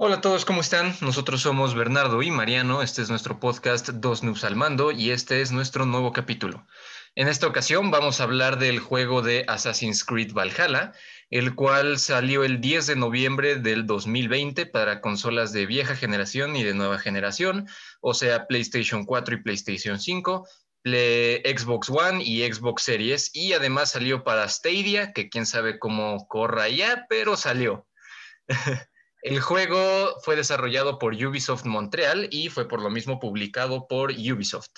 Hola a todos, ¿cómo están? Nosotros somos Bernardo y Mariano, este es nuestro podcast Dos Noobs al Mando y este es nuestro nuevo capítulo. En esta ocasión vamos a hablar del juego de Assassin's Creed Valhalla, el cual salió el 10 de noviembre del 2020 para consolas de vieja generación y de nueva generación, o sea, PlayStation 4 y PlayStation 5, Xbox One y Xbox Series, y además salió para Stadia, que quién sabe cómo corra ya, pero salió. El juego fue desarrollado por Ubisoft Montreal y fue por lo mismo publicado por Ubisoft.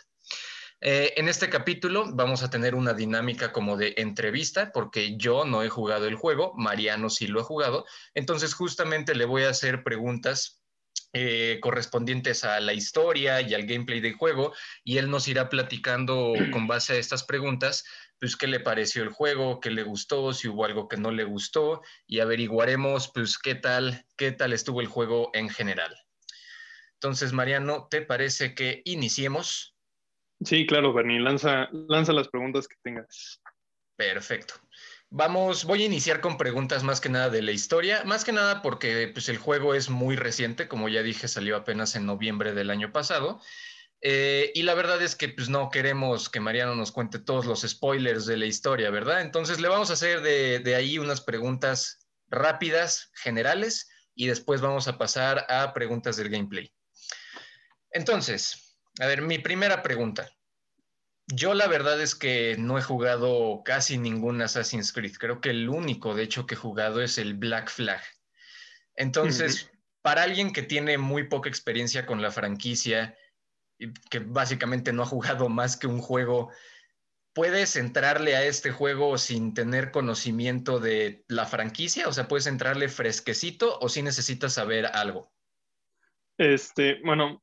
Eh, en este capítulo vamos a tener una dinámica como de entrevista, porque yo no he jugado el juego, Mariano sí lo ha jugado, entonces justamente le voy a hacer preguntas eh, correspondientes a la historia y al gameplay del juego, y él nos irá platicando con base a estas preguntas pues qué le pareció el juego, qué le gustó, si hubo algo que no le gustó y averiguaremos pues qué tal, qué tal estuvo el juego en general. Entonces, Mariano, ¿te parece que iniciemos? Sí, claro, Bernie, lanza, lanza las preguntas que tengas. Perfecto. Vamos, voy a iniciar con preguntas más que nada de la historia, más que nada porque pues, el juego es muy reciente, como ya dije, salió apenas en noviembre del año pasado. Eh, y la verdad es que pues no queremos que Mariano nos cuente todos los spoilers de la historia, ¿verdad? Entonces le vamos a hacer de, ahí unas preguntas rápidas, generales, y después vamos a pasar a preguntas del gameplay. Entonces, a ver, mi primera pregunta. Yo la verdad es que no he jugado casi ningún Assassin's Creed. Creo que el único, de hecho, que he jugado es el Black Flag. Entonces, para alguien que tiene muy poca experiencia con la franquicia, que básicamente no ha jugado más que un juego, ¿puedes entrarle a este juego sin tener conocimiento de la franquicia? O sea, ¿puedes entrarle fresquecito o si necesitas saber algo? Este, bueno,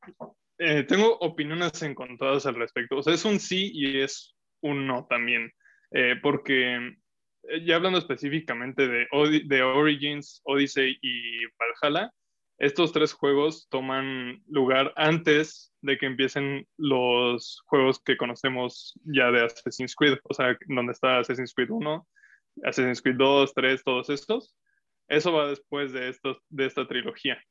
eh, tengo opiniones encontradas al respecto. O sea, es un sí y es un no también. Eh, porque eh, ya hablando específicamente de, de Origins, Odyssey y Valhalla, estos tres juegos toman lugar antes de que empiecen los juegos que conocemos ya de Assassin's Creed, o sea, donde está Assassin's Creed 1, Assassin's Creed 2, 3, todos estos. Eso va después de, estos, de esta trilogía.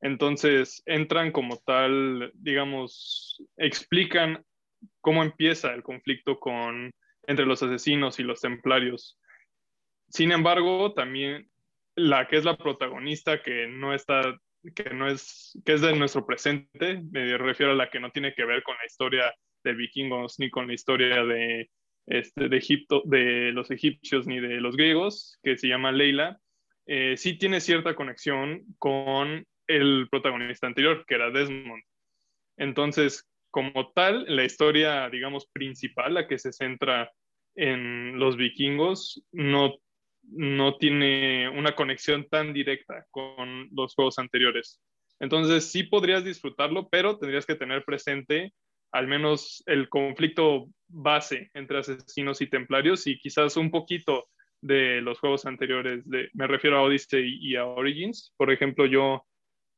Entonces, entran como tal, digamos, explican cómo empieza el conflicto con, entre los asesinos y los templarios. Sin embargo, también la que es la protagonista, que no está, que no es, que es de nuestro presente, me refiero a la que no tiene que ver con la historia de vikingos ni con la historia de, este, de Egipto, de los egipcios ni de los griegos, que se llama Leila, eh, sí tiene cierta conexión con el protagonista anterior, que era Desmond. Entonces, como tal, la historia, digamos, principal, la que se centra en los vikingos, no no tiene una conexión tan directa con los juegos anteriores. Entonces sí podrías disfrutarlo, pero tendrías que tener presente al menos el conflicto base entre asesinos y templarios y quizás un poquito de los juegos anteriores. me refiero a Odyssey y a Origins. Por ejemplo, yo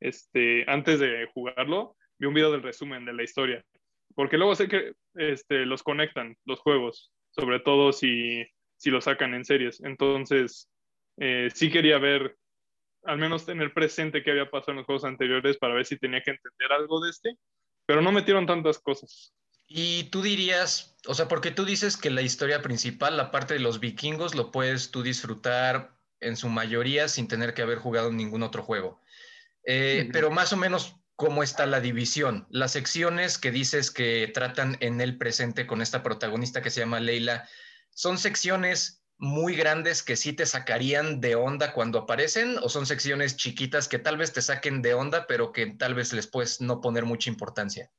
este, antes de jugarlo vi un video del resumen de la historia, porque luego sé que este, los conectan los juegos, sobre todo si si lo sacan en series. Entonces, eh, sí quería ver, al menos tener presente qué había pasado en los juegos anteriores para ver si tenía que entender algo de este, pero no metieron tantas cosas. Y tú dirías, o sea, porque tú dices que la historia principal, la parte de los vikingos, lo puedes tú disfrutar en su mayoría sin tener que haber jugado ningún otro juego. Eh, pero más o menos, ¿cómo está la división? Las secciones que dices que tratan en el presente con esta protagonista que se llama Leila, ¿Son secciones muy grandes que sí te sacarían de onda cuando aparecen o son secciones chiquitas que tal vez te saquen de onda, pero que tal vez les puedes no poner mucha importancia?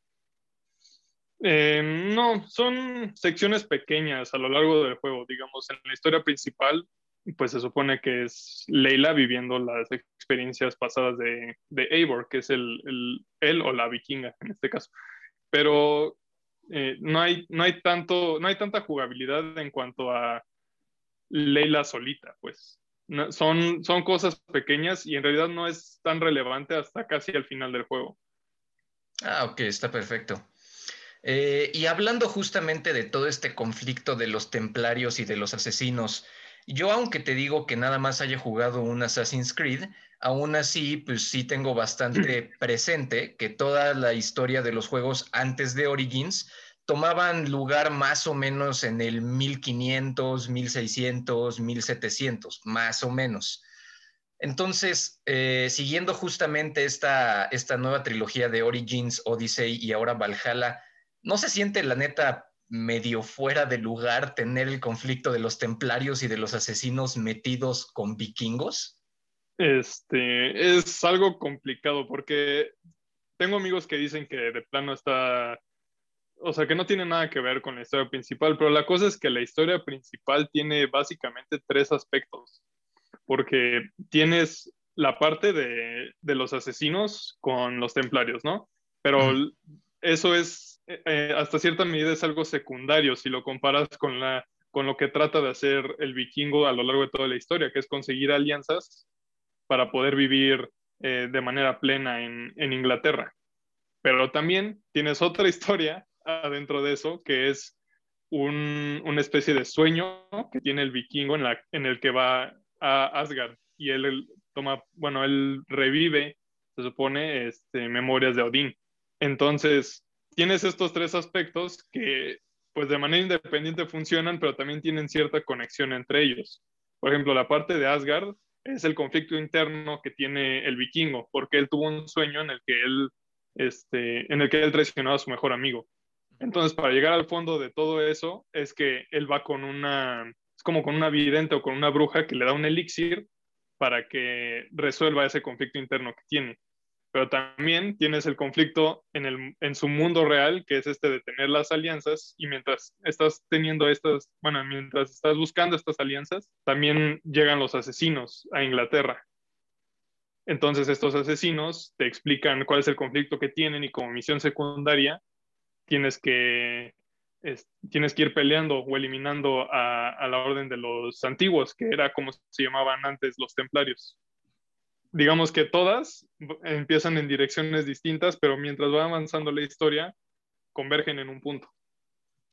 Eh, no, son secciones pequeñas a lo largo del juego. Digamos, en la historia principal, pues se supone que es Leila viviendo las experiencias pasadas de, de Eivor, que es el, el, él o la vikinga en este caso. Pero eh, no, hay, no, hay tanto, no hay tanta jugabilidad en cuanto a Leila solita, pues. son, son cosas pequeñas y en realidad no es tan relevante hasta casi al final del juego. Ah, ok, está perfecto. Eh, y hablando justamente de todo este conflicto de los templarios y de los asesinos, Yo, aunque te digo que nada más haya jugado un Assassin's Creed, aún así, pues sí tengo bastante presente que toda la historia de los juegos antes de Origins tomaban lugar más o menos en el 1500, 1600, 1700, más o menos. Entonces, eh, siguiendo justamente esta, esta nueva trilogía de Origins, Odyssey y ahora Valhalla, ¿no se siente la neta medio fuera de lugar tener el conflicto de los templarios y de los asesinos metidos con vikingos? Este, es algo complicado porque tengo amigos que dicen que de plano está, o sea, que no tiene nada que ver con la historia principal, pero la cosa es que la historia principal tiene básicamente tres aspectos, porque tienes la parte de, los asesinos con los templarios, ¿no? Pero eso es eh, eh, hasta cierta medida es algo secundario si lo comparas con, la, con lo que trata de hacer el vikingo a lo largo de toda la historia, que es conseguir alianzas para poder vivir eh, de manera plena en, en, Inglaterra. Pero también tienes otra historia adentro de eso, que es un, una especie de sueño que tiene el vikingo en, la, en el que va a Asgard y él, toma, bueno, él revive, se supone, este, memorias de Odín. Entonces, tienes estos tres aspectos que pues de manera independiente funcionan, pero también tienen cierta conexión entre ellos. Por ejemplo, la parte de Asgard es el conflicto interno que tiene el vikingo, porque él tuvo un sueño en el que él, este, en el que él traicionó a su mejor amigo. Entonces, para llegar al fondo de todo eso, es que él va con una, es como con una vidente o con una bruja que le da un elixir para que resuelva ese conflicto interno que tiene pero también tienes el conflicto en, el, en su mundo real, que es este de tener las alianzas, y mientras estás teniendo estas, bueno, mientras estás buscando estas alianzas, también llegan los asesinos a Inglaterra. Entonces estos asesinos te explican cuál es el conflicto que tienen y como misión secundaria tienes que, tienes que ir peleando o eliminando a, a la orden de los antiguos, que era como se llamaban antes los templarios digamos que todas empiezan en direcciones distintas, pero mientras va avanzando la historia, convergen en un punto.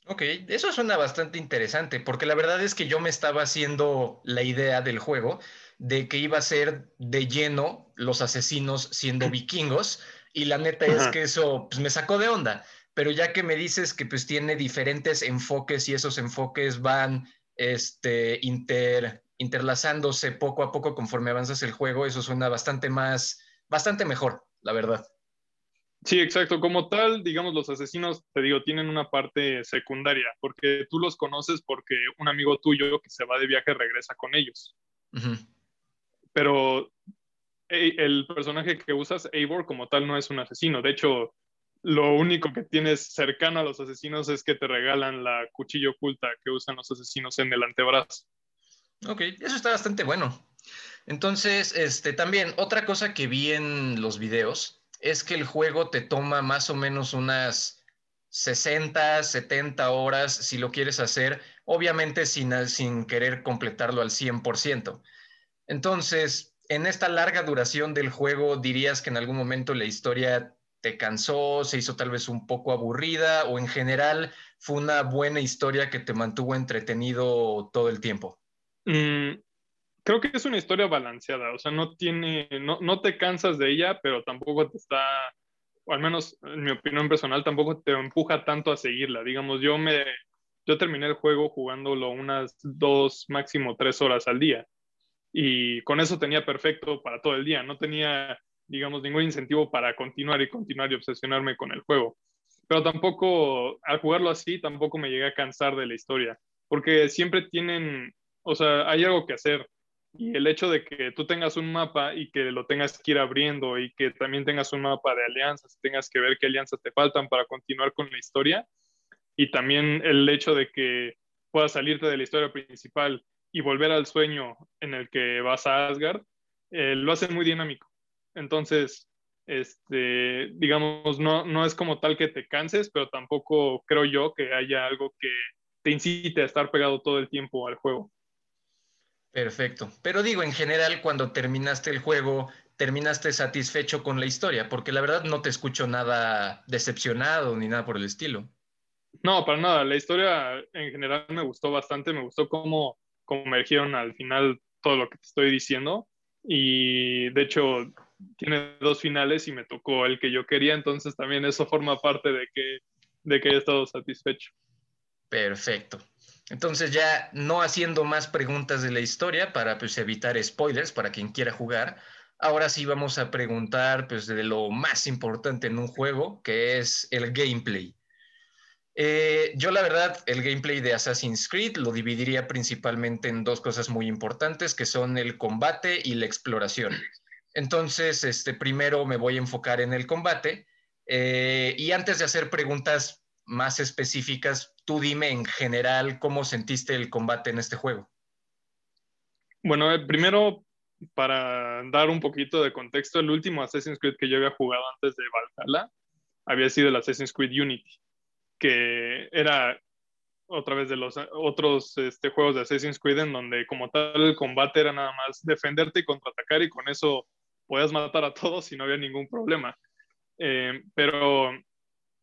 Ok, eso suena bastante interesante, porque la verdad es que yo me estaba haciendo la idea del juego de que iba a ser de lleno los asesinos siendo vikingos, y la neta es que eso pues, me sacó de onda. Pero ya que me dices que pues tiene diferentes enfoques y esos enfoques van este, inter, interlazándose poco a poco conforme avanzas el juego, eso suena bastante más, bastante mejor, la verdad. Sí, exacto. Como tal, digamos, los asesinos, te digo, tienen una parte secundaria, porque tú los conoces porque un amigo tuyo que se va de viaje regresa con ellos. Pero el personaje que usas, Eivor, como tal, no es un asesino. De hecho, lo único que tienes cercano a los asesinos es que te regalan la cuchilla oculta que usan los asesinos en el antebrazo. Ok, eso está bastante bueno. Entonces, este, también otra cosa que vi en los videos es que el juego te toma más o menos unas 60, 70 horas si lo quieres hacer, obviamente sin, sin querer completarlo al 100%. Entonces, en esta larga duración del juego, dirías que en algún momento la historia te cansó, se hizo tal vez un poco aburrida o en general fue una buena historia que te mantuvo entretenido todo el tiempo. Mm, creo que es una historia balanceada, o sea, no tiene, no, no te cansas de ella, pero tampoco te está, o al menos en mi opinión personal, tampoco te empuja tanto a seguirla. Digamos, yo me, yo terminé el juego jugándolo unas dos, máximo tres horas al día. Y con eso tenía perfecto para todo el día. No tenía, digamos, ningún incentivo para continuar y continuar y obsesionarme con el juego. Pero tampoco, al jugarlo así, tampoco me llegué a cansar de la historia. Porque siempre tienen o sea, hay algo que hacer. Y el hecho de que tú tengas un mapa y que lo tengas que ir abriendo y que también tengas un mapa de alianzas, tengas que ver qué alianzas te faltan para continuar con la historia. Y también el hecho de que puedas salirte de la historia principal y volver al sueño en el que vas a Asgard, eh, lo hace muy dinámico. Entonces, este, digamos, no, no es como tal que te canses, pero tampoco creo yo que haya algo que te incite a estar pegado todo el tiempo al juego. Perfecto. Pero digo, en general, cuando terminaste el juego, terminaste satisfecho con la historia, porque la verdad no te escucho nada decepcionado ni nada por el estilo. No, para nada. La historia en general me gustó bastante. Me gustó cómo convergieron al final todo lo que te estoy diciendo. Y de hecho, tiene dos finales y me tocó el que yo quería, entonces también eso forma parte de que, de que haya estado satisfecho. Perfecto. Entonces ya no haciendo más preguntas de la historia para pues, evitar spoilers para quien quiera jugar, ahora sí vamos a preguntar pues, de lo más importante en un juego, que es el gameplay. Eh, yo la verdad, el gameplay de Assassin's Creed lo dividiría principalmente en dos cosas muy importantes, que son el combate y la exploración. Entonces, este, primero me voy a enfocar en el combate. Eh, y antes de hacer preguntas más específicas, tú dime en general cómo sentiste el combate en este juego. Bueno, eh, primero, para dar un poquito de contexto, el último Assassin's Creed que yo había jugado antes de Valhalla había sido el Assassin's Creed Unity, que era otra vez de los otros este, juegos de Assassin's Creed en donde como tal el combate era nada más defenderte y contraatacar y con eso podías matar a todos y no había ningún problema. Eh, pero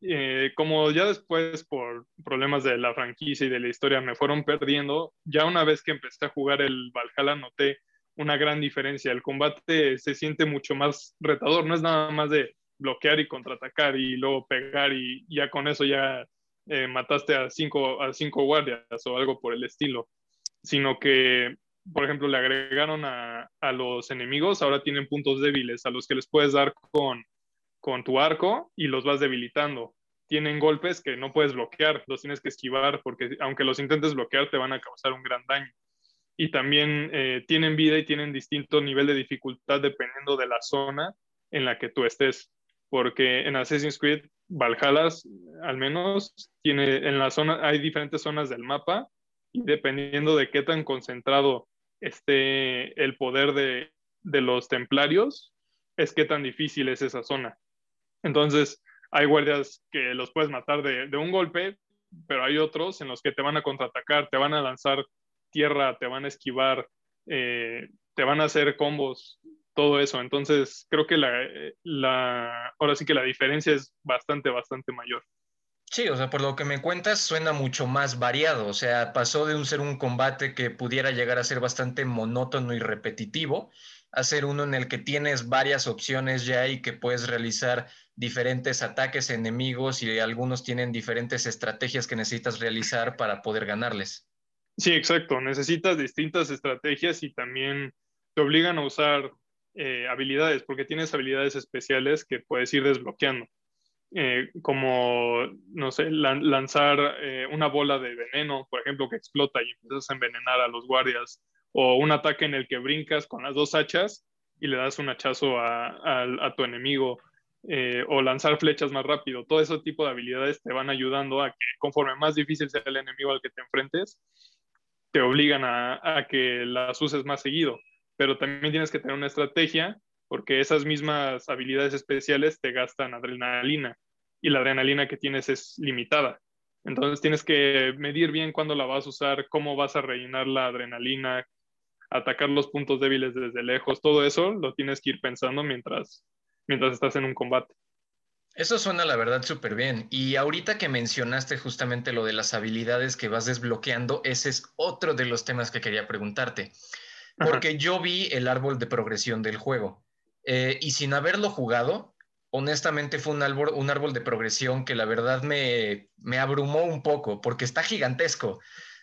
eh, como ya después por problemas de la franquicia y de la historia me fueron perdiendo, ya una vez que empecé a jugar el Valhalla noté una gran diferencia. El combate se siente mucho más retador, no es nada más de bloquear y contraatacar y luego pegar y ya con eso ya eh, mataste a cinco, a cinco guardias o algo por el estilo, sino que, por ejemplo, le agregaron a, a los enemigos, ahora tienen puntos débiles a los que les puedes dar con con tu arco y los vas debilitando. Tienen golpes que no puedes bloquear, los tienes que esquivar porque aunque los intentes bloquear te van a causar un gran daño. Y también eh, tienen vida y tienen distinto nivel de dificultad dependiendo de la zona en la que tú estés. Porque en Assassin's Creed Valhalla, al menos, tiene en la zona, hay diferentes zonas del mapa y dependiendo de qué tan concentrado esté el poder de, de los templarios, es qué tan difícil es esa zona. Entonces, hay guardias que los puedes matar de, un golpe, pero hay otros en los que te van a contraatacar, te van a lanzar tierra, te van a esquivar, eh, te van a hacer combos, todo eso. Entonces, creo que la, ahora sí que la diferencia es bastante, bastante mayor. Sí, o sea, por lo que me cuentas, suena mucho más variado. O sea, pasó de un ser un combate que pudiera llegar a ser bastante monótono y repetitivo a ser uno en el que tienes varias opciones ya y que puedes realizar diferentes ataques enemigos y algunos tienen diferentes estrategias que necesitas realizar para poder ganarles. Sí, exacto. Necesitas distintas estrategias y también te obligan a usar eh, habilidades, porque tienes habilidades especiales que puedes ir desbloqueando. Eh, como, no sé, lanzar eh, una bola de veneno, por ejemplo, que explota y empiezas a envenenar a los guardias, o un ataque en el que brincas con las dos hachas y le das un hachazo a tu enemigo, eh, o lanzar flechas más rápido. Todo ese tipo de habilidades te van ayudando a que conforme más difícil sea el enemigo al que te enfrentes, te obligan a, que las uses más seguido. Pero también tienes que tener una estrategia porque esas mismas habilidades especiales te gastan adrenalina y la adrenalina que tienes es limitada. Entonces tienes que medir bien cuándo la vas a usar, cómo vas a rellenar la adrenalina, atacar los puntos débiles desde lejos, todo eso lo tienes que ir pensando mientras mientras estás en un combate. Eso suena la verdad súper bien. Y ahorita que mencionaste justamente lo de las habilidades que vas desbloqueando, ese es otro de los temas que quería preguntarte. Porque yo vi el árbol de progresión del juego eh, y sin haberlo jugado, honestamente fue un árbol, un árbol de progresión que la verdad me, me abrumó un poco porque está gigantesco.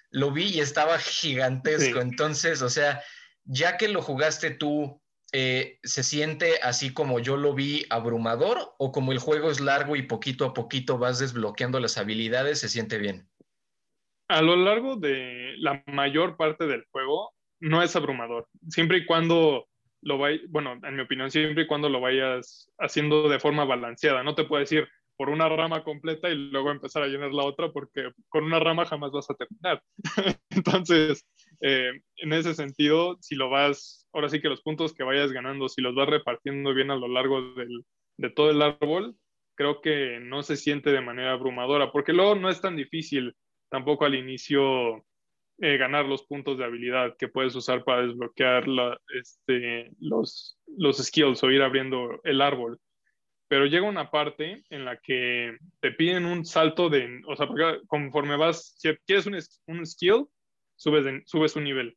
Lo vi y estaba gigantesco. Entonces, o sea, ya que lo jugaste tú, eh, se siente así como yo lo vi abrumador o como el juego es largo y poquito a poquito vas desbloqueando las habilidades, se siente bien? A lo largo de la mayor parte del juego no es abrumador, siempre y cuando lo vayas, bueno, en mi opinión, siempre y cuando lo vayas haciendo de forma balanceada, no te puedo decir por una rama completa y luego empezar a llenar la otra porque con una rama jamás vas a terminar. Entonces, eh, en ese sentido, si lo vas, ahora sí que los puntos que vayas ganando, si los vas repartiendo bien a lo largo de todo el árbol, creo que no se siente de manera abrumadora, porque luego no es tan difícil tampoco al inicio eh, ganar los puntos de habilidad que puedes usar para desbloquear este, los, los skills o ir abriendo el árbol. Pero llega una parte en la que te piden un salto de, o sea, conforme vas, si quieres un, un skill, subes, subes un nivel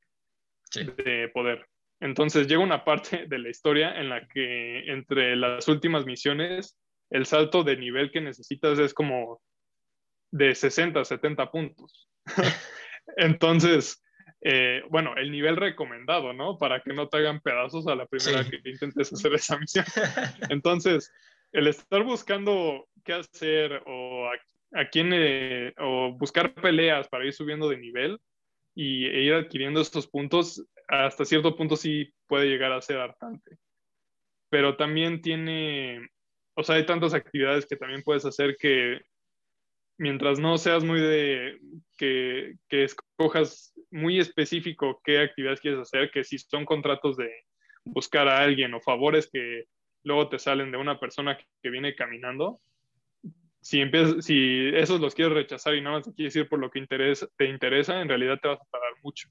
de poder. Entonces llega una parte de la historia en la que entre las últimas misiones, el salto de nivel que necesitas es como de 60 a 70 puntos. Entonces, eh, bueno, el nivel recomendado, ¿no? Para que no te hagan pedazos a la primera que intentes hacer esa misión. Entonces, el estar buscando qué hacer o a, quién, eh, o buscar peleas para ir subiendo de nivel y, e ir adquiriendo estos puntos, hasta cierto punto sí puede llegar a ser hartante. Pero también tiene, o sea, hay tantas actividades que también puedes hacer que mientras no seas muy de que, que, escojas muy específico qué actividades quieres hacer, que si son contratos de buscar a alguien o favores que luego te salen de una persona que, viene caminando, si, empiezas, si esos los quieres rechazar y nada más te quieres ir por lo que te interesa, en realidad te vas a pagar mucho.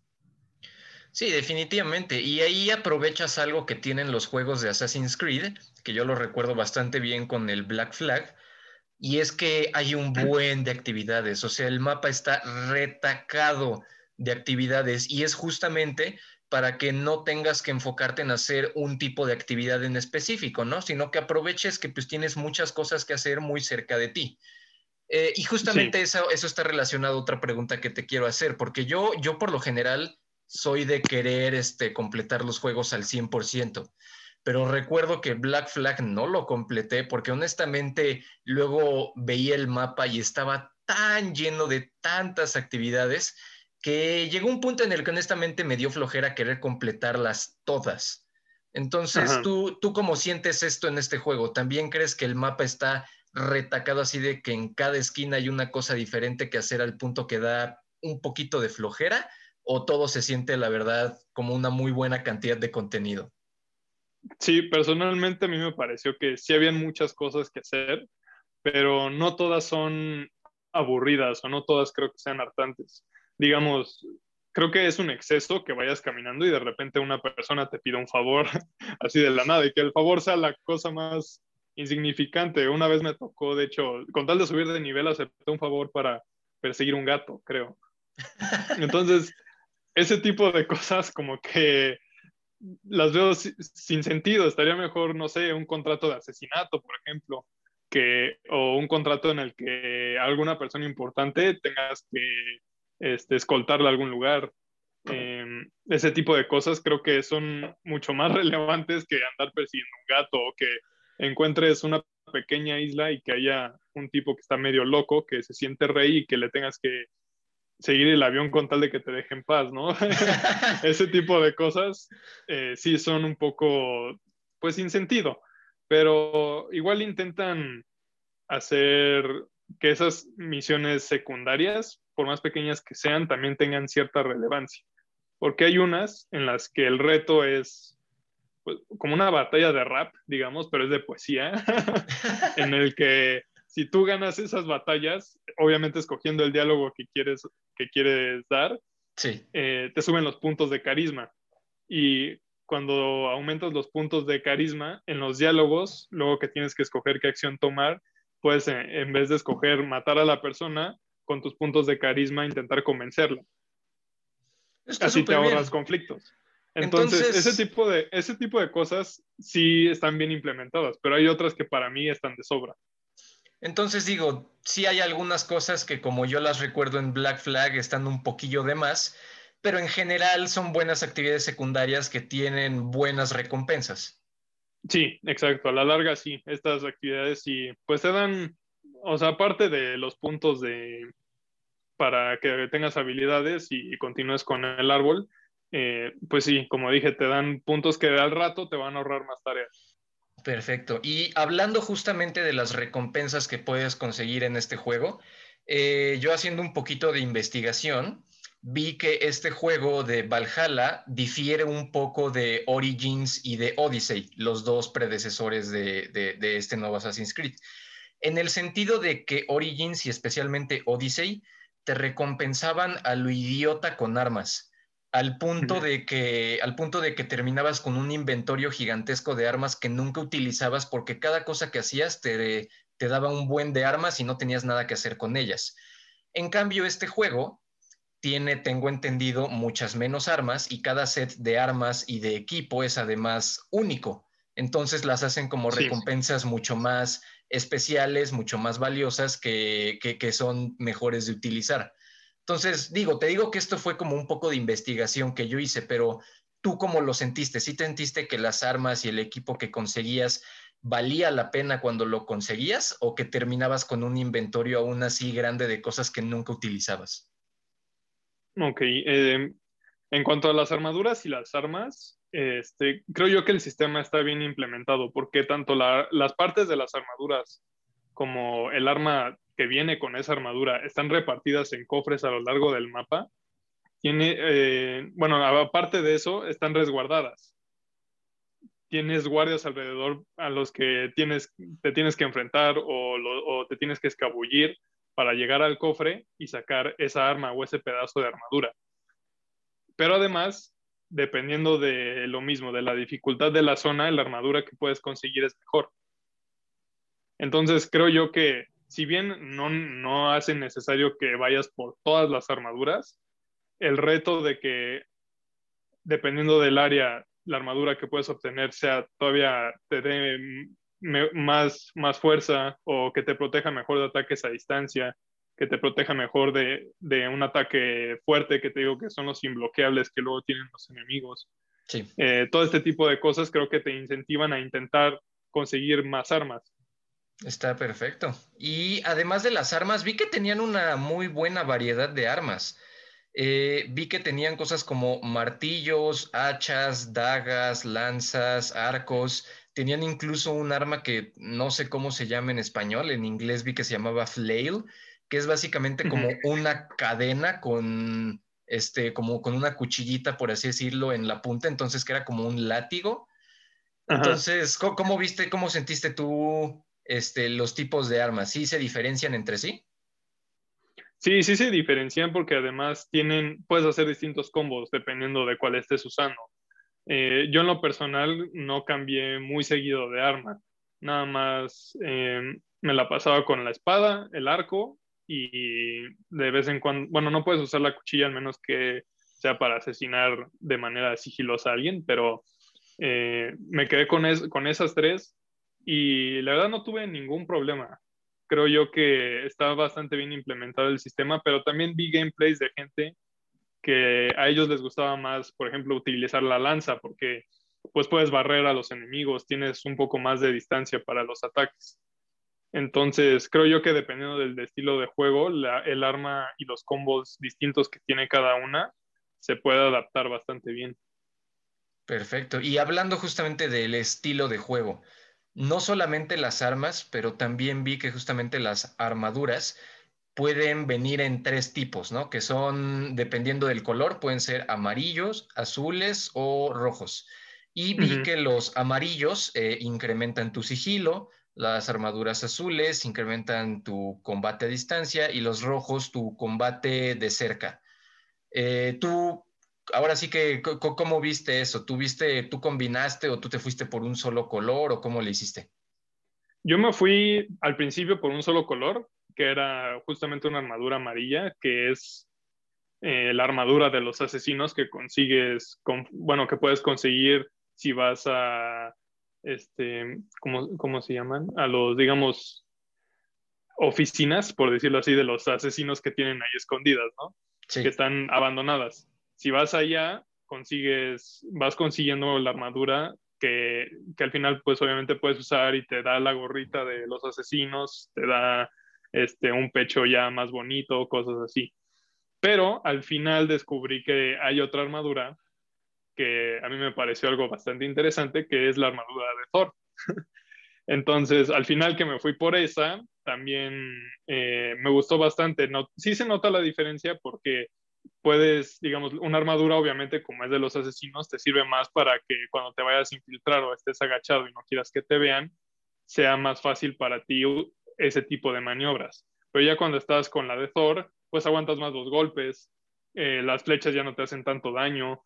Sí, definitivamente. Y ahí aprovechas algo que tienen los juegos de Assassin's Creed, que yo lo recuerdo bastante bien con el Black Flag, y es que hay un buen de actividades, o sea, el mapa está retacado de actividades y es justamente para que no tengas que enfocarte en hacer un tipo de actividad en específico, ¿no? Sino que aproveches que pues tienes muchas cosas que hacer muy cerca de ti. Eh, y justamente eso, eso está relacionado a otra pregunta que te quiero hacer, porque yo, yo por lo general soy de querer este, completar los juegos al 100% pero recuerdo que Black Flag no lo completé porque honestamente luego veía el mapa y estaba tan lleno de tantas actividades que llegó un punto en el que honestamente me dio flojera querer completarlas todas. Entonces, ¿tú, ¿tú cómo sientes esto en este juego? ¿También crees que el mapa está retacado así de que en cada esquina hay una cosa diferente que hacer al punto que da un poquito de flojera? ¿O todo se siente, la verdad, como una muy buena cantidad de contenido? Sí, personalmente a mí me pareció que sí habían muchas cosas que hacer, pero no todas son aburridas o no todas creo que sean hartantes. Digamos, creo que es un exceso que vayas caminando y de repente una persona te pida un favor así de la nada y que el favor sea la cosa más insignificante. Una vez me tocó, de hecho, con tal de subir de nivel, acepté un favor para perseguir un gato, creo. Entonces, ese tipo de cosas como que las veo sin sentido. Estaría mejor, no sé, un contrato de asesinato, por ejemplo, que, o un contrato en el que alguna persona importante tengas que este, escoltarla a algún lugar. Em, ese tipo de cosas creo que son mucho más relevantes que andar persiguiendo un gato o que encuentres una pequeña isla y que haya un tipo que está medio loco, que se siente rey y que le tengas que seguir el avión con tal de que te dejen paz, ¿no? Ese tipo de cosas eh, sí son un poco, pues, sin sentido, pero igual intentan hacer que esas misiones secundarias, por más pequeñas que sean, también tengan cierta relevancia. Porque hay unas en las que el reto es pues, como una batalla de rap, digamos, pero es de poesía, en el que si tú ganas esas batallas, obviamente escogiendo el diálogo que quieres, que quieres dar, sí. Eh, te suben los puntos de carisma. Y cuando aumentas los puntos de carisma en los diálogos, luego que tienes que escoger qué acción tomar, puedes eh, en vez de escoger matar a la persona, con tus puntos de carisma intentar convencerla. Así te ahorras conflictos. Entonces, ese, tipo de, ese tipo de cosas sí están bien implementadas, pero hay otras que para mí están de sobra. Entonces digo, sí hay algunas cosas que como yo las recuerdo en Black Flag están un poquillo de más, pero en general son buenas actividades secundarias que tienen buenas recompensas. Sí, exacto. A la larga sí, estas actividades sí, pues te dan, o sea, aparte de los puntos de para que tengas habilidades y, continúes con el árbol, eh, pues sí, como dije, te dan puntos que al rato te van a ahorrar más tareas. Perfecto. Y hablando justamente de las recompensas que puedes conseguir en este juego, eh, yo haciendo un poquito de investigación, vi que este juego de Valhalla difiere un poco de Origins y de Odyssey, los dos predecesores de, de este nuevo Assassin's Creed, en el sentido de que Origins y especialmente Odyssey te recompensaban a lo idiota con armas al punto de que al punto de que terminabas con un inventario gigantesco de armas que nunca utilizabas porque cada cosa que hacías te, daba un buen de armas y no tenías nada que hacer con ellas. En cambio, este juego tiene, tengo entendido, muchas menos armas y cada set de armas y de equipo es además único. Entonces las hacen como recompensas mucho más especiales, mucho más valiosas que, que, son mejores de utilizar. Entonces, digo, te digo que esto fue como un poco de investigación que yo hice, pero tú cómo lo sentiste? ¿Sí sentiste que las armas y el equipo que conseguías valía la pena cuando lo conseguías o que terminabas con un inventario aún así grande de cosas que nunca utilizabas? Ok, eh, en cuanto a las armaduras y las armas, este, creo yo que el sistema está bien implementado porque tanto las partes de las armaduras como el arma que viene con esa armadura están repartidas en cofres a lo largo del mapa. Tiene, eh, bueno, aparte de eso, están resguardadas. Tienes guardias alrededor a los que tienes, te tienes que enfrentar o, o te tienes que escabullir para llegar al cofre y sacar esa arma o ese pedazo de armadura. Pero además, dependiendo de lo mismo, de la dificultad de la zona, la armadura que puedes conseguir es mejor. Entonces, creo yo que si bien no, no hace necesario que vayas por todas las armaduras, el reto de que, dependiendo del área, la armadura que puedes obtener sea todavía te dé más, más fuerza o que te proteja mejor de ataques a distancia, que te proteja mejor de, de un ataque fuerte, que te digo que son los imbloqueables que luego tienen los enemigos. Sí. Eh, todo este tipo de cosas creo que te incentivan a intentar conseguir más armas. Está perfecto. Y además de las armas, vi que tenían una muy buena variedad de armas. Eh, vi que tenían cosas como martillos, hachas, dagas, lanzas, arcos. Tenían incluso un arma que no sé cómo se llama en español, en inglés vi que se llamaba flail, que es básicamente como una cadena con, este, como con una cuchillita, por así decirlo, en la punta, entonces que era como un látigo. Entonces, ¿cómo, viste, cómo sentiste tú este, los tipos de armas? ¿Sí se diferencian entre sí? Sí, sí se diferencian porque además tienen, puedes hacer distintos combos dependiendo de cuál estés usando. Eh, yo en lo personal no cambié muy seguido de arma, nada más eh, me la pasaba con la espada, el arco y de vez en cuando, bueno, no puedes usar la cuchilla al menos que sea para asesinar de manera sigilosa a alguien, pero eh, me quedé con, con esas tres y la verdad no tuve ningún problema. Creo yo que está bastante bien implementado el sistema, pero también vi gameplays de gente que a ellos les gustaba más, por ejemplo, utilizar la lanza, porque pues puedes barrer a los enemigos, tienes un poco más de distancia para los ataques. Entonces, creo yo que dependiendo del estilo de juego, el arma y los combos distintos que tiene cada una se puede adaptar bastante bien. Perfecto. Y hablando justamente del estilo de juego, no solamente las armas, pero también vi que justamente las armaduras pueden venir en tres tipos, ¿no? Que son, dependiendo del color, pueden ser amarillos, azules o rojos. Y vi que los amarillos eh, incrementan tu sigilo, las armaduras azules incrementan tu combate a distancia y los rojos tu combate de cerca. Eh, tú, ahora sí que, ¿cómo viste eso? ¿Tú viste, tú combinaste o tú te fuiste por un solo color o cómo le hiciste? Yo me fui al principio por un solo color, que era justamente una armadura amarilla, que es eh, la armadura de los asesinos que consigues, con, bueno, que puedes conseguir si vas a, este, ¿cómo, ¿cómo se llaman? A los, digamos, oficinas, por decirlo así, de los asesinos que tienen ahí escondidas, ¿no? Que están abandonadas. Si vas allá, consigues, vas consiguiendo la armadura que, que, al final, pues obviamente puedes usar y te da la gorrita de los asesinos, te da este, un pecho ya más bonito, cosas así. Pero al final descubrí que hay otra armadura que a mí me pareció algo bastante interesante, que es la armadura de Thor. Entonces, al final que me fui por esa, también eh, me gustó bastante. No, sí se nota la diferencia porque puedes, digamos, una armadura obviamente como es de los asesinos, te sirve más para que cuando te vayas a infiltrar o estés agachado y no quieras que te vean, sea más fácil para ti ese tipo de maniobras. Pero ya cuando estás con la de Thor, pues aguantas más los golpes, eh, las flechas ya no te hacen tanto daño,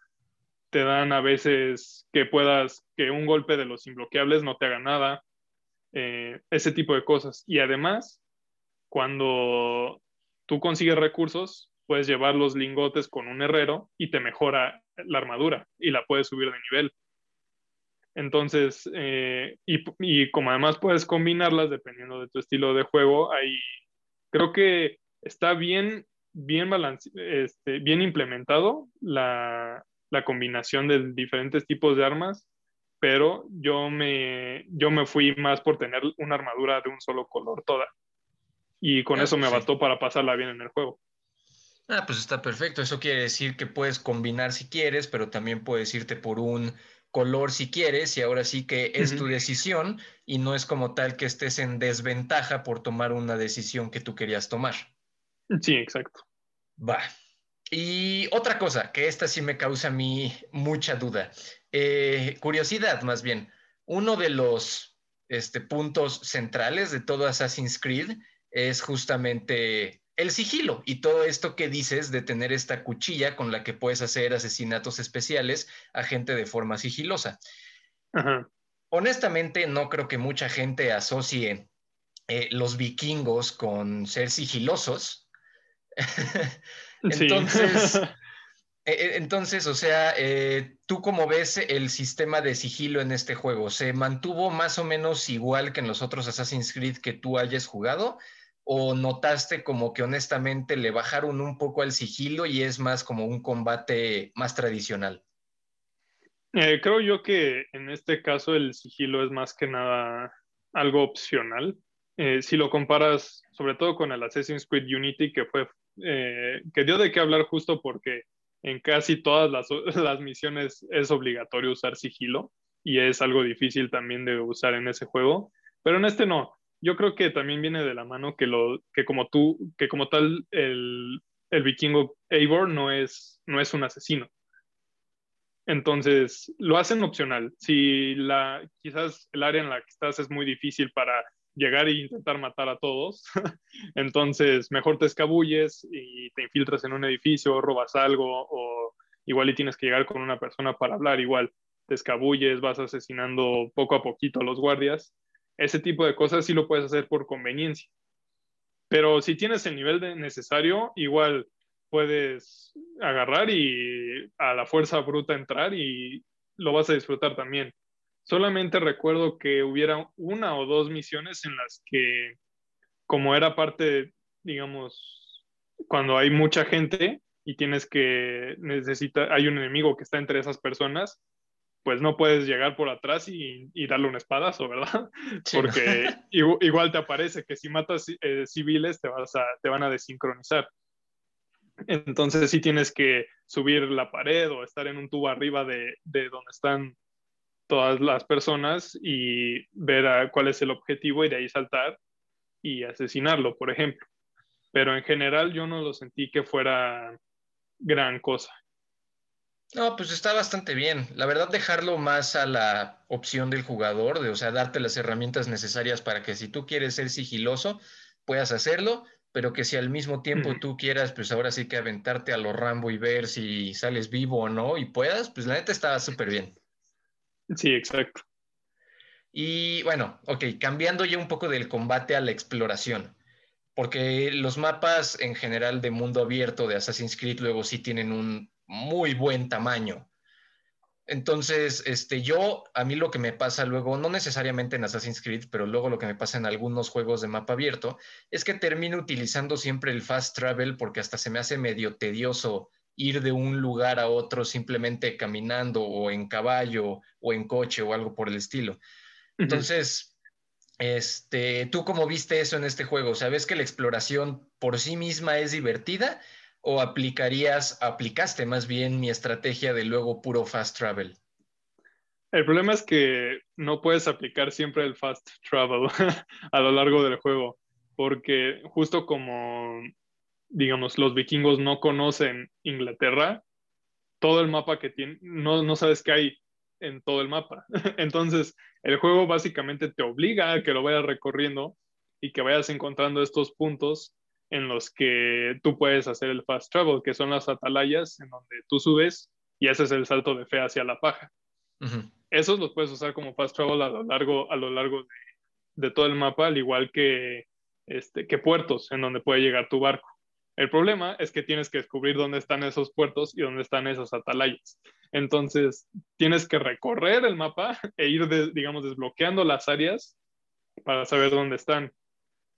te dan a veces que puedas, que un golpe de los imbloqueables no te haga nada, eh, ese tipo de cosas. Y además, cuando tú consigues recursos, puedes llevar los lingotes con un herrero y te mejora la armadura y la puedes subir de nivel. Entonces, eh, y, como además puedes combinarlas dependiendo de tu estilo de juego, ahí creo que está bien, bien, este, bien implementado la, la, combinación de diferentes tipos de armas, pero yo me, yo me fui más por tener una armadura de un solo color toda. Y con eso me bastó para pasarla bien en el juego. Ah, pues está perfecto. Eso quiere decir que puedes combinar si quieres, pero también puedes irte por un color si quieres y ahora sí que es tu decisión y no es como tal que estés en desventaja por tomar una decisión que tú querías tomar. Sí, exacto. Va. Y otra cosa, que esta sí me causa a mí mucha duda, eh, curiosidad más bien. Uno de los este, puntos centrales de todo Assassin's Creed es justamente el sigilo y todo esto que dices de tener esta cuchilla con la que puedes hacer asesinatos especiales a gente de forma sigilosa. Honestamente, no creo que mucha gente asocie eh, los vikingos con ser sigilosos. entonces, e, e, entonces, o sea, eh, ¿tú cómo ves el sistema de sigilo en este juego? ¿Se mantuvo más o menos igual que en los otros Assassin's Creed que tú hayas jugado? O notaste como que honestamente le bajaron un poco al sigilo y es más como un combate más tradicional? Eh, creo yo que en este caso el sigilo es más que nada algo opcional. Eh, si lo comparas sobre todo con el Assassin's Creed Unity, que fue eh, que dio de qué hablar justo porque en casi todas las, las misiones es obligatorio usar sigilo y es algo difícil también de usar en ese juego, pero en este no yo creo que también viene de la mano que, lo, que como tú, que como tal el, el vikingo Eivor no es, no es un asesino. Entonces, lo hacen opcional. Si la, quizás el área en la que estás es muy difícil para llegar e intentar matar a todos, entonces mejor te escabulles y te infiltras en un edificio, robas algo o igual y tienes que llegar con una persona para hablar, igual te escabulles, vas asesinando poco a poquito a los guardias ese tipo de cosas sí lo puedes hacer por conveniencia. Pero si tienes el nivel de necesario, igual puedes agarrar y a la fuerza bruta entrar y lo vas a disfrutar también. Solamente recuerdo que hubiera una o dos misiones en las que, como era parte, digamos, cuando hay mucha gente y tienes que necesita, hay un enemigo que está entre esas personas, pues no puedes llegar por atrás y, darle un espadazo, ¿verdad? Porque igual, te aparece que si matas eh, civiles te, vas a, te van a desincronizar. Entonces sí tienes que subir la pared o estar en un tubo arriba de, donde están todas las personas y ver cuál es el objetivo y de ahí saltar y asesinarlo, por ejemplo. Pero en general yo no lo sentí que fuera gran cosa. No, pues está bastante bien. La verdad, dejarlo más a la opción del jugador, de, o sea, darte las herramientas necesarias para que si tú quieres ser sigiloso, puedas hacerlo, pero que si al mismo tiempo tú quieras, pues ahora sí que aventarte a lo Rambo y ver si sales vivo o no y puedas, pues la neta está súper bien. Sí, exacto. Y bueno, ok, cambiando ya un poco del combate a la exploración, porque los mapas en general de mundo abierto de Assassin's Creed luego sí tienen un muy buen tamaño. Entonces, este, yo, a mí lo que me pasa luego, no necesariamente en Assassin's Creed, pero luego lo que me pasa en algunos juegos de mapa abierto, es que termino utilizando siempre el fast travel porque hasta se me hace medio tedioso ir de un lugar a otro simplemente caminando o en caballo o en coche o algo por el estilo. Entonces, este, ¿tú cómo viste eso en este juego? ¿Sabes que la exploración por sí misma es divertida o aplicarías, aplicaste más bien mi estrategia de luego puro fast travel? El problema es que no puedes aplicar siempre el fast travel a lo largo del juego, porque justo como, digamos, los vikingos no conocen Inglaterra, todo el mapa que tienen, no, no sabes qué hay en todo el mapa. Entonces, el juego básicamente te obliga a que lo vayas recorriendo y que vayas encontrando estos puntos en los que tú puedes hacer el fast travel, que son las atalayas en donde tú subes y haces el salto de fe hacia la paja. Esos los puedes usar como fast travel a lo largo, a lo largo de, todo el mapa, al igual que, este, que puertos en donde puede llegar tu barco. El problema es que tienes que descubrir dónde están esos puertos y dónde están esos atalayas. Entonces, tienes que recorrer el mapa e ir, digamos, desbloqueando las áreas para saber dónde están.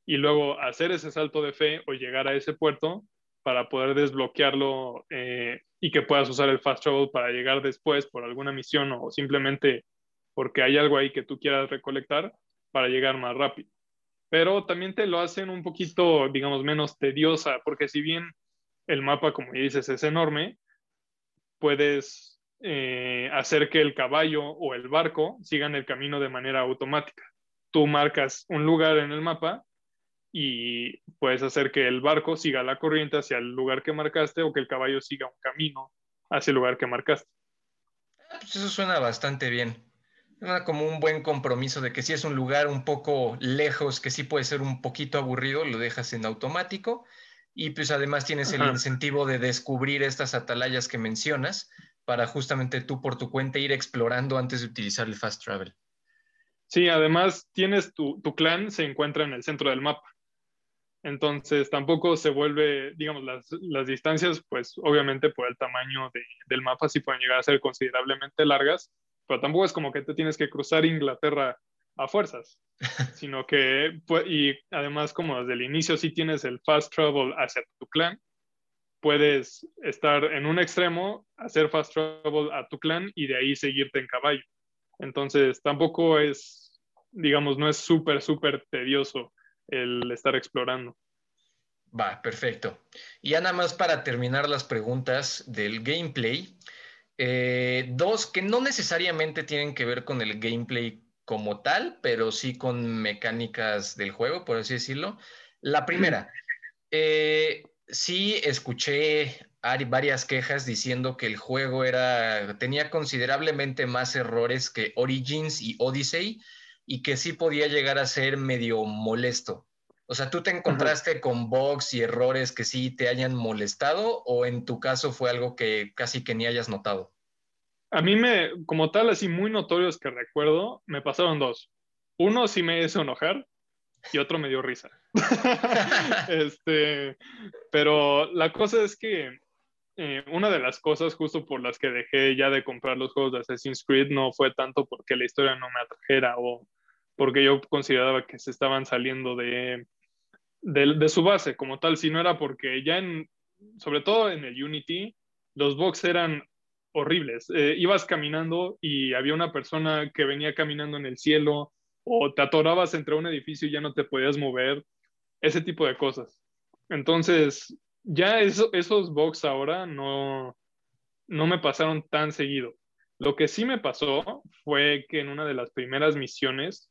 Y luego hacer ese salto de fe o llegar a ese puerto para poder desbloquearlo eh, y que puedas usar el fast travel para llegar después por alguna misión o simplemente porque hay algo ahí que tú quieras recolectar para llegar más rápido pero también te lo hacen un poquito, digamos, menos tediosa, porque si bien el mapa, como dices, es enorme, puedes eh, hacer que el caballo o el barco sigan el camino de manera automática. Tú marcas un lugar en el mapa y puedes hacer que el barco siga la corriente hacia el lugar que marcaste o que el caballo siga un camino hacia el lugar que marcaste. Ah, pues eso suena bastante bien como un buen compromiso de que si es un lugar un poco lejos, que sí puede ser un poquito aburrido, lo dejas en automático y pues además tienes el incentivo de descubrir estas atalayas que mencionas para justamente tú por tu cuenta ir explorando antes de utilizar el fast travel. Sí, además tienes tu, clan se encuentra en el centro del mapa. Entonces tampoco se vuelve, digamos, las, distancias, pues obviamente por el tamaño del mapa sí pueden llegar a ser considerablemente largas, pero tampoco es como que te tienes que cruzar Inglaterra a fuerzas, sino que, y además como desde el inicio sí tienes el fast travel hacia tu clan, puedes estar en un extremo, hacer fast travel a tu clan y de ahí seguirte en caballo. Entonces tampoco es, digamos, no es súper, súper tedioso el estar explorando. Va, perfecto. Y ya nada más para terminar las preguntas del gameplay, eh, dos que no necesariamente tienen que ver con el gameplay como tal, pero sí con mecánicas del juego, por así decirlo. La primera, eh, sí escuché varias quejas diciendo que el juego era, tenía considerablemente más errores que Origins y Odyssey y que sí podía llegar a ser medio molesto. O sea, ¿tú te encontraste con bugs y errores que sí te hayan molestado o en tu caso fue algo que casi que ni hayas notado? A mí me, como tal, así muy notorios que recuerdo, me pasaron dos. Uno sí me hizo enojar y otro me dio risa. este, pero la cosa es que eh, una de las cosas justo por las que dejé ya de comprar los juegos de Assassin's Creed no fue tanto porque la historia no me atrajera o porque yo consideraba que se estaban saliendo de, de, su base como tal, si no era porque ya en, sobre todo en el Unity, los bugs eran horribles. Eh, ibas caminando y había una persona que venía caminando en el cielo o te atorabas entre un edificio y ya no te podías mover, ese tipo de cosas. Entonces, ya esos bugs ahora no, no me pasaron tan seguido. Lo que sí me pasó fue que en una de las primeras misiones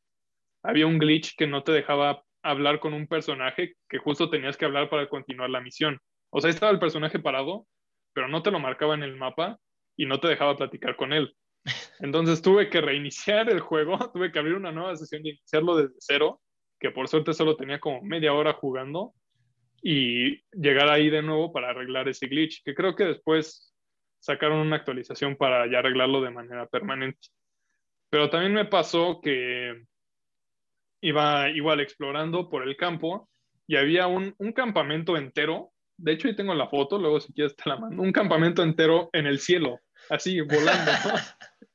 había un glitch que no te dejaba hablar con un personaje que justo tenías que hablar para continuar la misión. O sea, estaba el personaje parado, pero no te lo marcaba en el mapa y no te dejaba platicar con él. Entonces tuve que reiniciar el juego, tuve que abrir una nueva sesión y iniciarlo desde cero, que por suerte solo tenía como media hora jugando y llegar ahí de nuevo para arreglar ese glitch, que creo que después sacaron una actualización para ya arreglarlo de manera permanente. Pero también me pasó que iba igual explorando por el campo y había un, campamento entero. De hecho, ahí tengo la foto, luego si quieres te la mando. Un campamento entero en el cielo, así volando.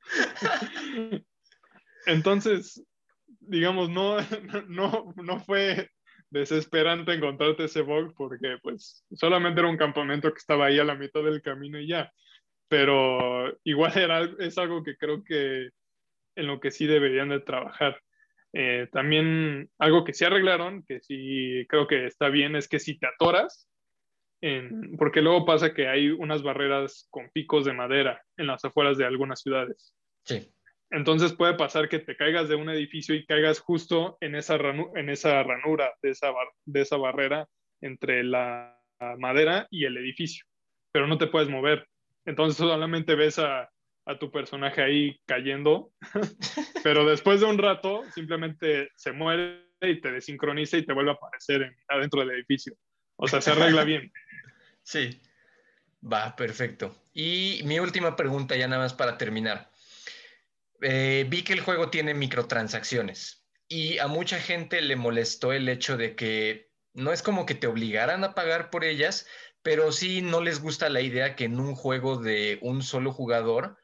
Entonces, digamos, no, no, no fue desesperante encontrarte ese bug porque pues solamente era un campamento que estaba ahí a la mitad del camino y ya. Pero igual era, es algo que creo que en lo que sí deberían de trabajar. Eh, también algo que sí arreglaron, que sí creo que está bien, es que si te atoras, porque luego pasa que hay unas barreras con picos de madera en las afueras de algunas ciudades. Sí. Entonces puede pasar que te caigas de un edificio y caigas justo en esa, en esa ranura de esa, de esa barrera entre la madera y el edificio, pero no te puedes mover. Entonces solamente ves a a tu personaje ahí cayendo, pero después de un rato simplemente se muere y te desincroniza y te vuelve a aparecer adentro del edificio. O sea, se arregla bien. Sí, va, perfecto. Y mi última pregunta, ya nada más para terminar. Eh, vi que el juego tiene microtransacciones y a mucha gente le molestó el hecho de que no es como que te obligaran a pagar por ellas, pero sí no les gusta la idea que en un juego de un solo jugador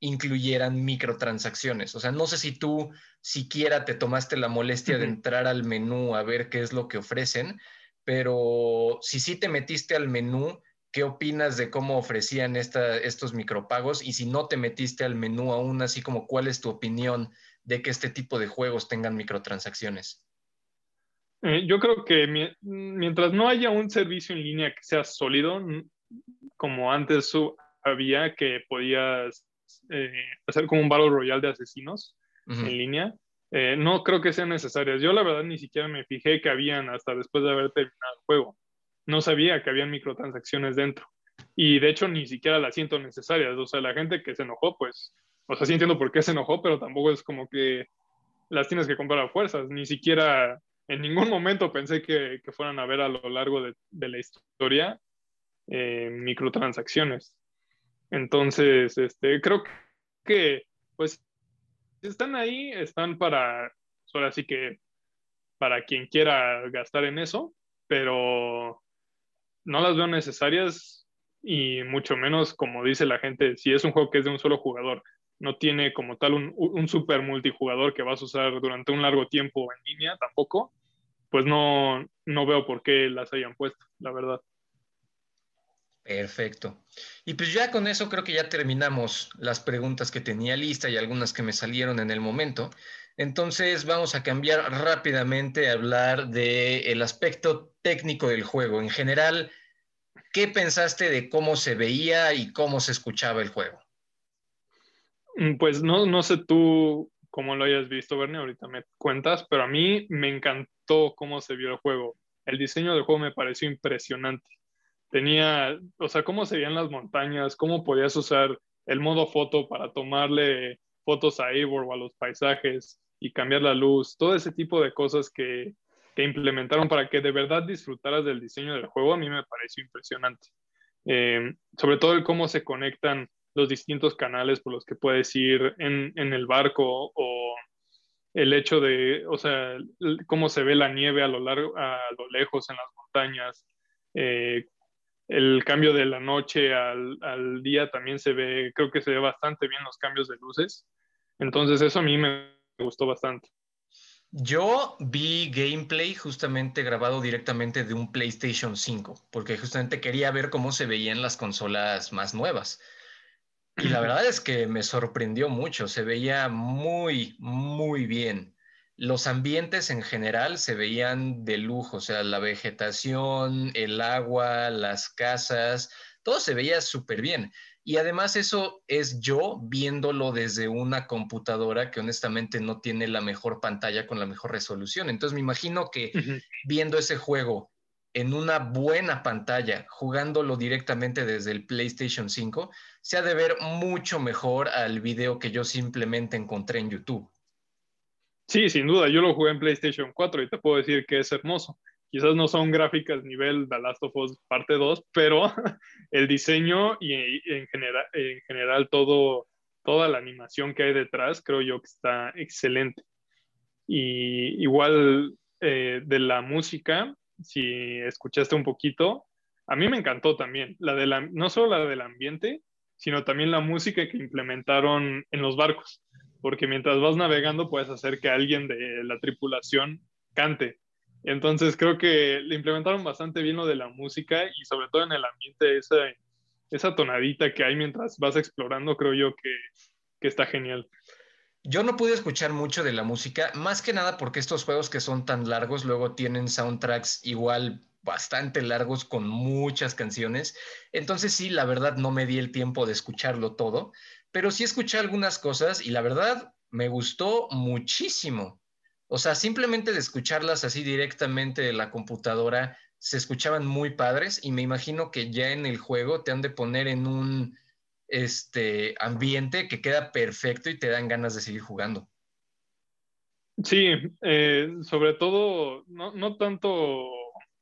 incluyeran microtransacciones. O sea, no sé si tú siquiera te tomaste la molestia de entrar al menú a ver qué es lo que ofrecen, pero si sí te metiste al menú, ¿qué opinas de cómo ofrecían estos micropagos? Y si no te metiste al menú aún, así como cuál es tu opinión de que este tipo de juegos tengan microtransacciones. Eh, yo creo que mientras no haya un servicio en línea que sea sólido, como antes había, que podías eh, hacer como un Battle Royale de asesinos en línea, eh, no creo que sean necesarias. Yo la verdad ni siquiera me fijé que habían hasta después de haber terminado el juego. No sabía que habían microtransacciones dentro. Y de hecho ni siquiera las siento necesarias. O sea, la gente que se enojó, pues, o sea, sí entiendo por qué se enojó, pero tampoco es como que las tienes que comprar a fuerzas. Ni siquiera en ningún momento pensé que, fueran a ver a lo largo de, la historia eh, microtransacciones. Entonces, este, creo que, pues, están ahí, están para, ahora sí que, para quien quiera gastar en eso, pero no las veo necesarias y mucho menos, como dice la gente, si es un juego que es de un solo jugador, no tiene como tal un, un super multijugador que vas a usar durante un largo tiempo en línea tampoco, pues no, no veo por qué las hayan puesto, la verdad. Perfecto. Y pues ya con eso creo que ya terminamos las preguntas que tenía lista y algunas que me salieron en el momento. Entonces vamos a cambiar rápidamente a hablar del aspecto técnico del juego. En general, ¿qué pensaste de cómo se veía y cómo se escuchaba el juego? Mm, pues no, no sé tú cómo lo hayas visto, Bernie, ahorita me cuentas, pero a mí me encantó cómo se vio el juego. El diseño del juego me pareció impresionante tenía, o sea, cómo se veían las montañas, cómo podías usar el modo foto para tomarle fotos a Eivor o a los paisajes y cambiar la luz, todo ese tipo de cosas que, que implementaron para que de verdad disfrutaras del diseño del juego, a mí me pareció impresionante. Eh, sobre todo el cómo se conectan los distintos canales por los que puedes ir en, en el barco o el hecho de, o sea, cómo se ve la nieve a lo largo, a lo lejos en las montañas, eh, el cambio de la noche al, al, día también se ve, creo que se ve bastante bien los cambios de luces. Entonces eso a mí me gustó bastante. Yo vi gameplay justamente grabado directamente de un PlayStation 5, porque justamente quería ver cómo se veían las consolas más nuevas. Y la verdad es que me sorprendió mucho, se veía muy, muy bien los ambientes en general se veían de lujo, o sea, la vegetación, el agua, las casas, todo se veía súper bien. Y además eso es yo viéndolo desde una computadora que honestamente no tiene la mejor pantalla con la mejor resolución. Entonces me imagino que viendo ese juego en una buena pantalla, jugándolo directamente desde el PlayStation 5, se ha de ver mucho mejor al video que yo simplemente encontré en YouTube. Sí, sin duda, yo lo jugué en PlayStation 4 y te puedo decir que es hermoso. Quizás no son gráficas nivel The Last of parte 2, pero el diseño y en general, en general todo, toda la animación que hay detrás creo yo que está excelente. Y igual eh, de la música, si escuchaste un poquito, a mí me encantó también, la de la, no solo la del ambiente, sino también la música que implementaron en los barcos porque mientras vas navegando puedes hacer que alguien de la tripulación cante. Entonces creo que le implementaron bastante bien lo de la música y sobre todo en el ambiente esa, esa tonadita que hay mientras vas explorando, creo yo que, que está genial. Yo no pude escuchar mucho de la música, más que nada porque estos juegos que son tan largos luego tienen soundtracks igual bastante largos con muchas canciones. Entonces sí, la verdad no me di el tiempo de escucharlo todo, pero sí escuché algunas cosas y la verdad me gustó muchísimo. O sea, simplemente de escucharlas así directamente de la computadora, se escuchaban muy padres y me imagino que ya en el juego te han de poner en un este, ambiente que queda perfecto y te dan ganas de seguir jugando. Sí, eh, sobre todo, no, no, tanto,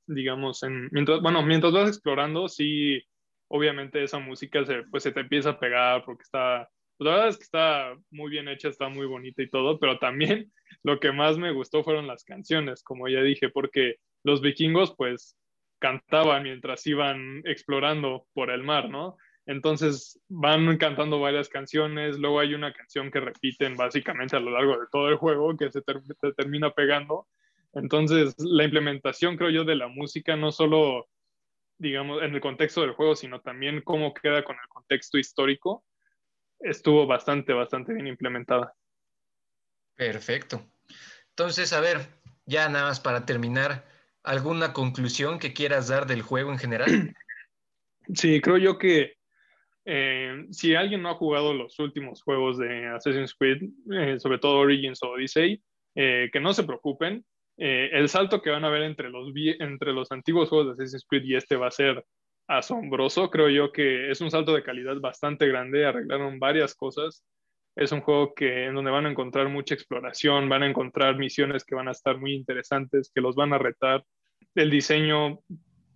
digamos, en, mientras, bueno, mientras vas explorando, sí, obviamente esa música pues se te empieza a pegar porque está, la verdad es que está muy bien hecha, está muy bonita y todo, pero también lo que más me gustó fueron las canciones, como ya dije, porque los vikingos pues cantaban mientras iban explorando por el mar, ¿no? Entonces van cantando varias canciones, luego hay una canción que repiten básicamente a lo largo de todo el juego que se, termina pegando. Entonces la implementación, creo yo, de la música, no solo, digamos, en el contexto del juego, sino también cómo queda con el contexto histórico, estuvo bastante, bastante bien implementada. Perfecto. Entonces, a ver, ya nada más para terminar, ¿alguna conclusión que quieras dar del juego en general? Sí, creo yo que eh, si alguien no ha jugado los últimos juegos de Assassin's Creed, eh, sobre todo Origins o Odyssey, eh, que no se preocupen. el salto que van a ver entre los, entre los antiguos juegos de Assassin's Creed y este va a ser asombroso. Creo yo que es un salto de calidad bastante grande. Arreglaron varias cosas. Es un juego que, en donde van a encontrar mucha exploración, van a encontrar misiones que van a estar muy interesantes, que los van a retar. El diseño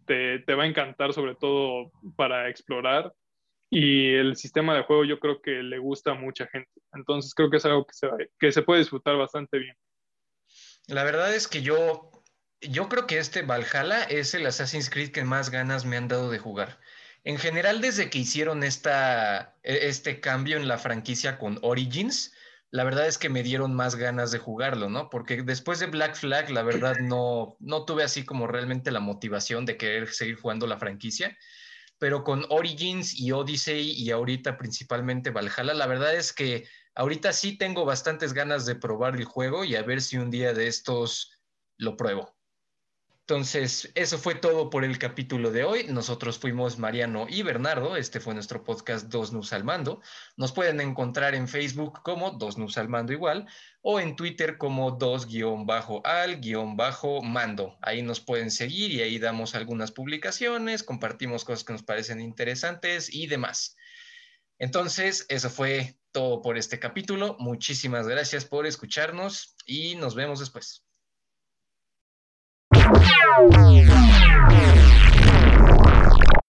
te, te va a encantar, sobre todo para explorar y el sistema de juego yo creo que le gusta a mucha gente. Entonces creo que es algo que se, que se puede disfrutar bastante bien. La verdad es que yo, yo creo que este Valhalla es el Assassin's Creed que más ganas me han dado de jugar. En general, desde que hicieron esta, e, este cambio en la franquicia con Origins, la verdad es que me dieron más ganas de jugarlo, ¿no? Porque después de Black Flag, la verdad no, no tuve así como realmente la motivación de querer seguir jugando la franquicia pero con Origins y Odyssey y ahorita principalmente Valhalla, la verdad es que ahorita sí tengo bastantes ganas de probar el juego y a ver si un día de estos lo pruebo. Entonces, eso fue todo por el capítulo de hoy. Nosotros fuimos Mariano y Bernardo. Este fue nuestro podcast Dos Nus al Mando. Nos pueden encontrar en Facebook como Dos Nus al Mando igual o en Twitter como Dos-al-mando. Ahí nos pueden seguir y ahí damos algunas publicaciones, compartimos cosas que nos parecen interesantes y demás. Entonces, eso fue todo por este capítulo. Muchísimas gracias por escucharnos y nos vemos después. Yeah.